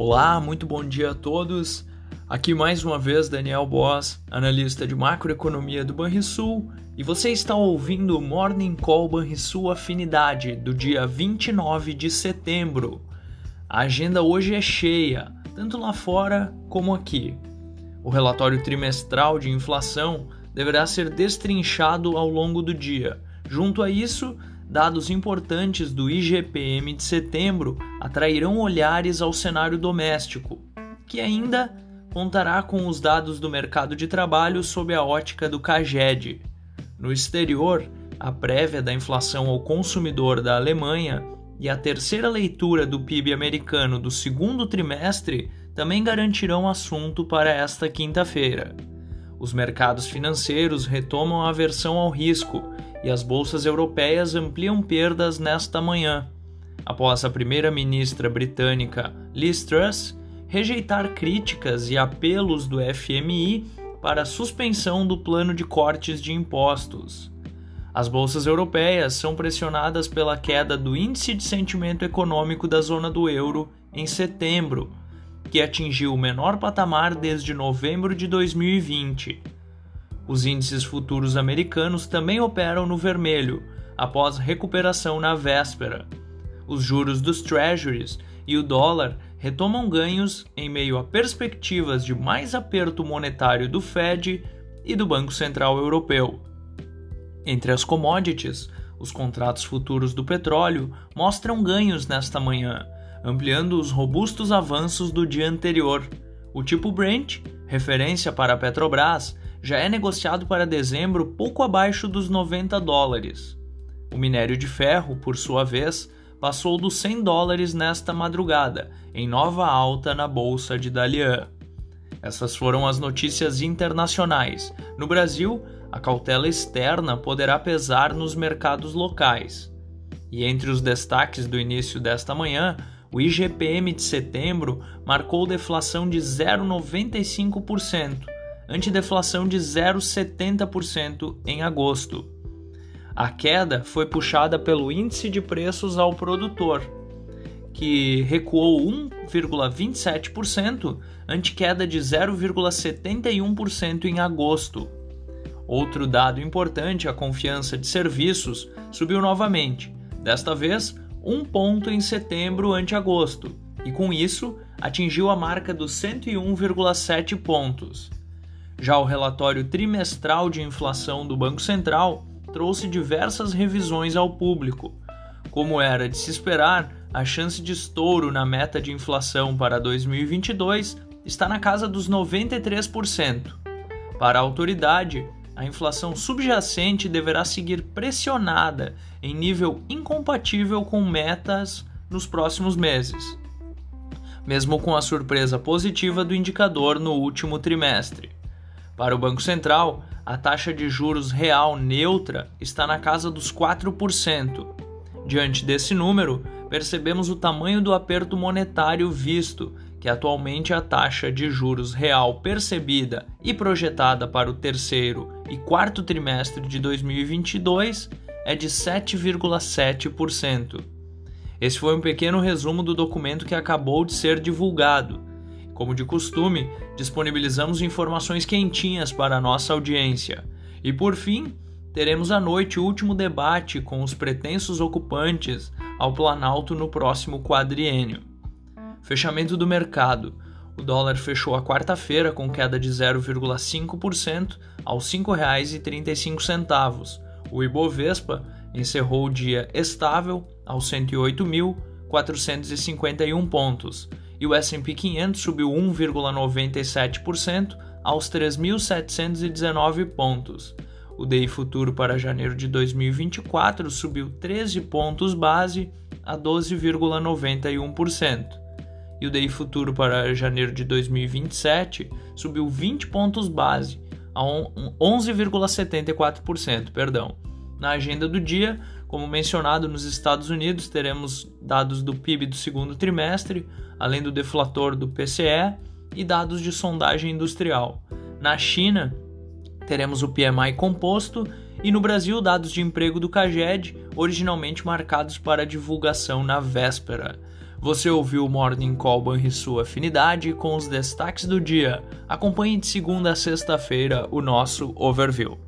Olá, muito bom dia a todos. Aqui mais uma vez Daniel Boss, analista de macroeconomia do Banrisul, e você está ouvindo o Morning Call Banrisul Afinidade do dia 29 de setembro. A agenda hoje é cheia, tanto lá fora como aqui. O relatório trimestral de inflação deverá ser destrinchado ao longo do dia. Junto a isso, dados importantes do IGPM de setembro atrairão olhares ao cenário doméstico, que ainda contará com os dados do mercado de trabalho sob a ótica do CAGED. No exterior, a prévia da inflação ao consumidor da Alemanha e a terceira leitura do PIB americano do segundo trimestre também garantirão assunto para esta quinta-feira. Os mercados financeiros retomam a aversão ao risco e as bolsas europeias ampliam perdas nesta manhã, após a primeira-ministra britânica Liz Truss rejeitar críticas e apelos do FMI para a suspensão do plano de cortes de impostos. As bolsas europeias são pressionadas pela queda do índice de sentimento econômico da zona do euro em setembro, que atingiu o menor patamar desde novembro de 2020 os índices futuros americanos também operam no vermelho, após recuperação na véspera. Os juros dos treasuries e o dólar retomam ganhos em meio a perspectivas de mais aperto monetário do Fed e do Banco Central Europeu. Entre as commodities, os contratos futuros do petróleo mostram ganhos nesta manhã, ampliando os robustos avanços do dia anterior. O tipo Brent, referência para a Petrobras, já é negociado para dezembro pouco abaixo dos 90 dólares. O minério de ferro, por sua vez, passou dos 100 dólares nesta madrugada, em nova alta na bolsa de Dalian. Essas foram as notícias internacionais. No Brasil, a cautela externa poderá pesar nos mercados locais. E entre os destaques do início desta manhã, o IGPM de setembro marcou deflação de 0,95%, antideflação de 0,70% em agosto. A queda foi puxada pelo índice de preços ao produtor, que recuou 1,27%, ante queda de 0,71% em agosto. Outro dado importante, a confiança de serviços, subiu novamente, desta vez um ponto em setembro ante agosto, e com isso atingiu a marca dos 101,7 pontos. Já o relatório trimestral de inflação do Banco Central trouxe diversas revisões ao público. Como era de se esperar, a chance de estouro na meta de inflação para 2022 está na casa dos 93%. Para a autoridade, a inflação subjacente deverá seguir pressionada em nível incompatível com metas nos próximos meses, mesmo com a surpresa positiva do indicador no último trimestre. Para o Banco Central, a taxa de juros real neutra está na casa dos 4%. Diante desse número, percebemos o tamanho do aperto monetário visto, que atualmente a taxa de juros real percebida e projetada para o terceiro e quarto trimestre de 2022 é de 7,7%. Esse foi um pequeno resumo do documento que acabou de ser divulgado como de costume, disponibilizamos informações quentinhas para a nossa audiência. E por fim, teremos à noite o último debate com os pretensos ocupantes ao Planalto no próximo quadriênio. Fechamento do mercado. O dólar fechou a quarta-feira com queda de 0,5% aos R$ 5,35. O Ibovespa encerrou o dia estável aos 108.451 pontos e o S&P 500 subiu 1,97% aos 3.719 pontos. O DI futuro para janeiro de 2024 subiu 13 pontos base a 12,91%. E o DI futuro para janeiro de 2027 subiu 20 pontos base a 11,74%, perdão. Na agenda do dia, como mencionado nos Estados Unidos, teremos dados do PIB do segundo trimestre, além do deflator do PCE e dados de sondagem industrial. Na China, teremos o PMI composto e no Brasil, dados de emprego do CAGED, originalmente marcados para divulgação na véspera. Você ouviu o Morning Call Banrisul Afinidade com os destaques do dia. Acompanhe de segunda a sexta-feira o nosso overview.